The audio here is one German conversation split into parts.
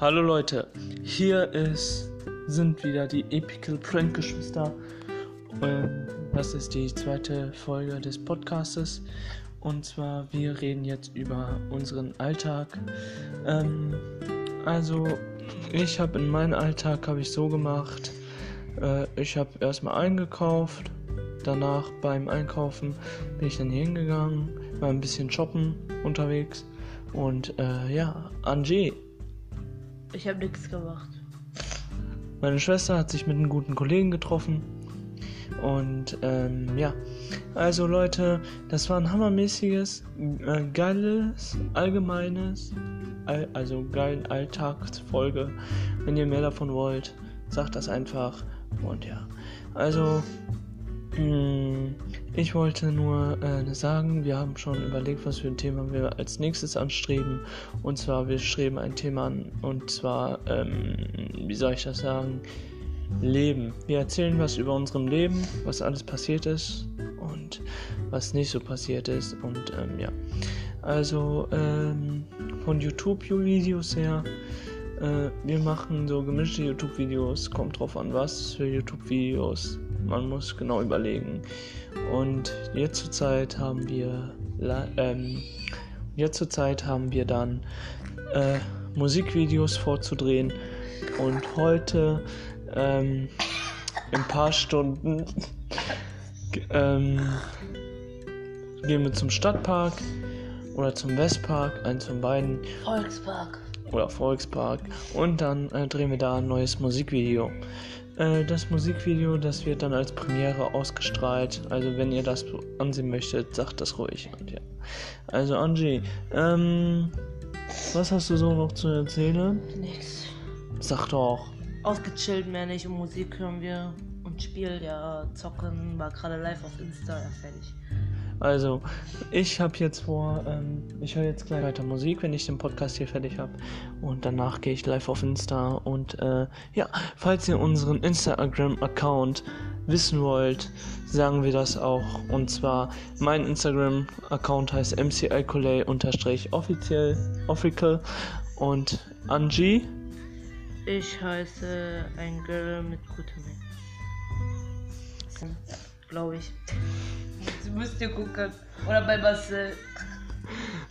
Hallo Leute, hier ist, sind wieder die Epical Prank Geschwister. Ähm, das ist die zweite Folge des Podcastes. Und zwar, wir reden jetzt über unseren Alltag. Ähm, also, ich habe in meinem Alltag habe ich so gemacht. Äh, ich habe erstmal eingekauft. Danach beim Einkaufen bin ich dann hingegangen, war ein bisschen shoppen unterwegs. Und äh, ja, Angie, Ich habe nichts gemacht. Meine Schwester hat sich mit einem guten Kollegen getroffen. Und ähm, ja, also Leute, das war ein hammermäßiges, äh, geiles, allgemeines, all, also geilen Alltagsfolge. Wenn ihr mehr davon wollt, sagt das einfach. Und ja, also ich wollte nur äh, sagen, wir haben schon überlegt, was für ein Thema wir als nächstes anstreben. Und zwar, wir streben ein Thema an, und zwar, ähm, wie soll ich das sagen? Leben. Wir erzählen was über unserem Leben, was alles passiert ist und was nicht so passiert ist. Und ähm, ja, also ähm, von YouTube-Videos her, äh, wir machen so gemischte YouTube-Videos. Kommt drauf an, was für YouTube-Videos. Man muss genau überlegen. Und jetzt zur Zeit haben wir, ähm, jetzt zur Zeit haben wir dann äh, Musikvideos vorzudrehen. Und heute ähm, in ein paar Stunden ähm, gehen wir zum Stadtpark oder zum Westpark, eins von beiden, Volkspark. oder Volkspark. Und dann äh, drehen wir da ein neues Musikvideo. Äh, das Musikvideo, das wird dann als Premiere ausgestrahlt. Also wenn ihr das ansehen möchtet, sagt das ruhig. Und ja. Also Angie, ähm, was hast du so noch zu erzählen? Nix. Sag doch. Ausgechillt mehr nicht und Musik hören wir und Spiel, ja, zocken, war gerade live auf Insta, ja, fertig. Also, ich habe jetzt vor, ähm, ich höre jetzt gleich weiter Musik, wenn ich den Podcast hier fertig habe. Und danach gehe ich live auf Insta. Und äh, ja, falls ihr unseren Instagram-Account wissen wollt, sagen wir das auch. Und zwar, mein Instagram-Account heißt mcicolay-offiziell, official. Und Angie, Ich heiße ein Girl mit gutem. Glaube ich. Müsst ihr gucken. Oder bei Marcel.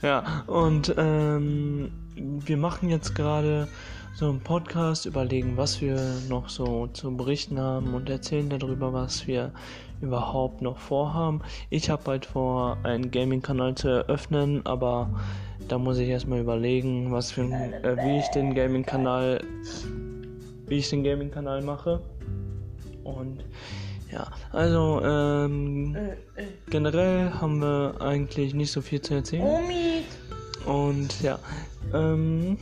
Ja, und ähm, wir machen jetzt gerade so einen Podcast, überlegen, was wir noch so zu berichten haben und erzählen darüber, was wir überhaupt noch vorhaben. Ich habe bald vor, einen Gaming-Kanal zu eröffnen, aber da muss ich erstmal überlegen, was für ein, äh, wie ich den Gaming-Kanal, wie ich den Gaming-Kanal mache. Und ja, also ähm, Äh, äh. generell haben wir eigentlich nicht so viel zu erzählen. Omi. Und ja, ähm,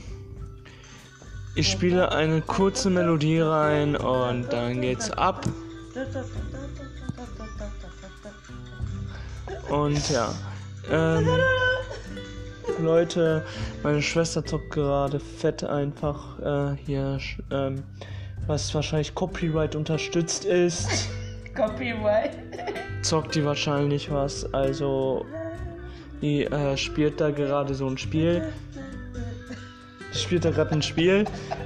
ich spiele eine kurze Melodie rein und dann geht's ab. Und ja, ähm, Leute, meine Schwester zockt gerade fett einfach äh, hier, ähm, was wahrscheinlich Copyright unterstützt ist. Copyright. zockt die wahrscheinlich was. Also, die äh, spielt da gerade so ein Spiel. Die spielt da gerade ein Spiel.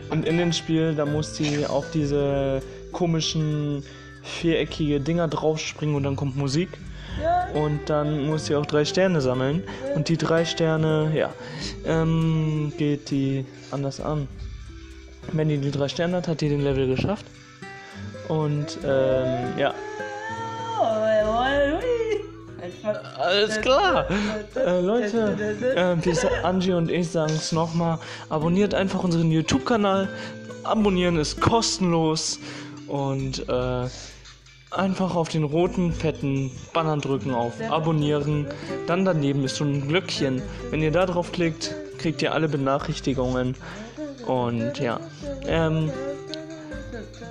Und in dem Spiel, da muss sie auf diese komischen viereckige Dinger draufspringen und dann kommt Musik. Und dann muss sie auch drei Sterne sammeln. Und die drei Sterne, ja, ähm, geht die anders an. Wenn die die drei Sterne hat, hat die den Level geschafft. Und ähm, ja, Alles klar. Äh, Leute, äh, wir, sa- Angie und ich sagen es nochmal. Abonniert einfach unseren YouTube-Kanal. Abonnieren ist kostenlos. Und äh, einfach auf den roten, fetten Banner drücken auf Abonnieren. Dann daneben ist so ein Glöckchen. Wenn ihr da drauf klickt, kriegt ihr alle Benachrichtigungen. Und ja. Ähm,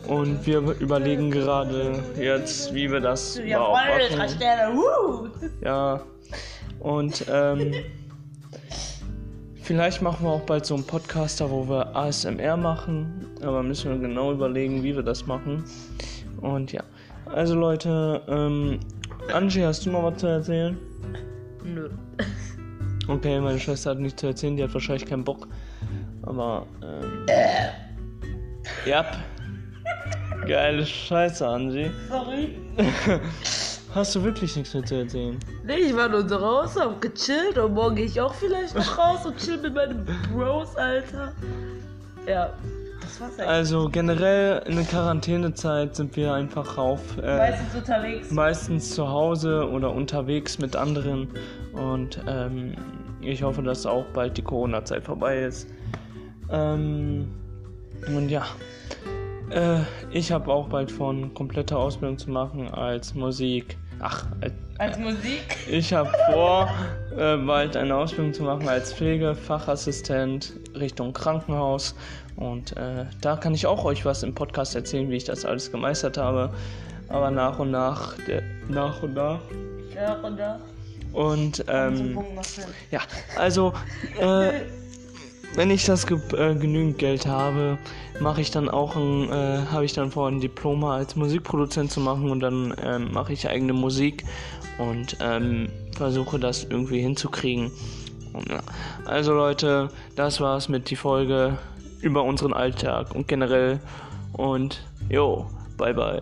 und wir überlegen gerade jetzt, wie wir das drei machen. Sterne. Ja. Und ähm, vielleicht machen wir auch bald so einen Podcaster, wo wir ASMR machen. Aber müssen wir genau überlegen, wie wir das machen. Und ja. Also Leute, ähm, Angie, hast du noch was zu erzählen? Nö. Okay, meine Schwester hat nichts zu erzählen, die hat wahrscheinlich keinen Bock. Aber, ähm. Ja. Geile Scheiße, Angie. Sorry. Hast du wirklich nichts mehr zu erzählen? Nee, ich war nur draußen, hab gechillt und morgen gehe ich auch vielleicht noch raus und chill mit meinen Bros, Alter. Ja, das war's eigentlich. Also generell in der Quarantänezeit sind wir einfach auf äh, Meistens unterwegs. meistens zu Hause oder unterwegs mit anderen und ähm, ich hoffe, dass auch bald die Corona-Zeit vorbei ist. Ähm, und ja, äh, ich habe auch bald vor, eine komplette Ausbildung zu machen als Musik. Ach, als Als Musik. ich habe vor, äh, bald eine Ausbildung zu machen als Pflegefachassistent Richtung Krankenhaus. Und äh, da kann ich auch euch was im Podcast erzählen, wie ich das alles gemeistert habe. Aber nach und nach, der, nach und nach. Ja, und da. Und ähm, ja, also äh, wenn ich das ge äh, genügend Geld habe, mache ich dann auch ein, äh, habe ich dann vor, ein Diploma als Musikproduzent zu machen und dann ähm, mache ich eigene Musik und ähm, versuche das irgendwie hinzukriegen. Und, ja. Also Leute, das war's mit die Folge über unseren Alltag und generell und jo, bye bye.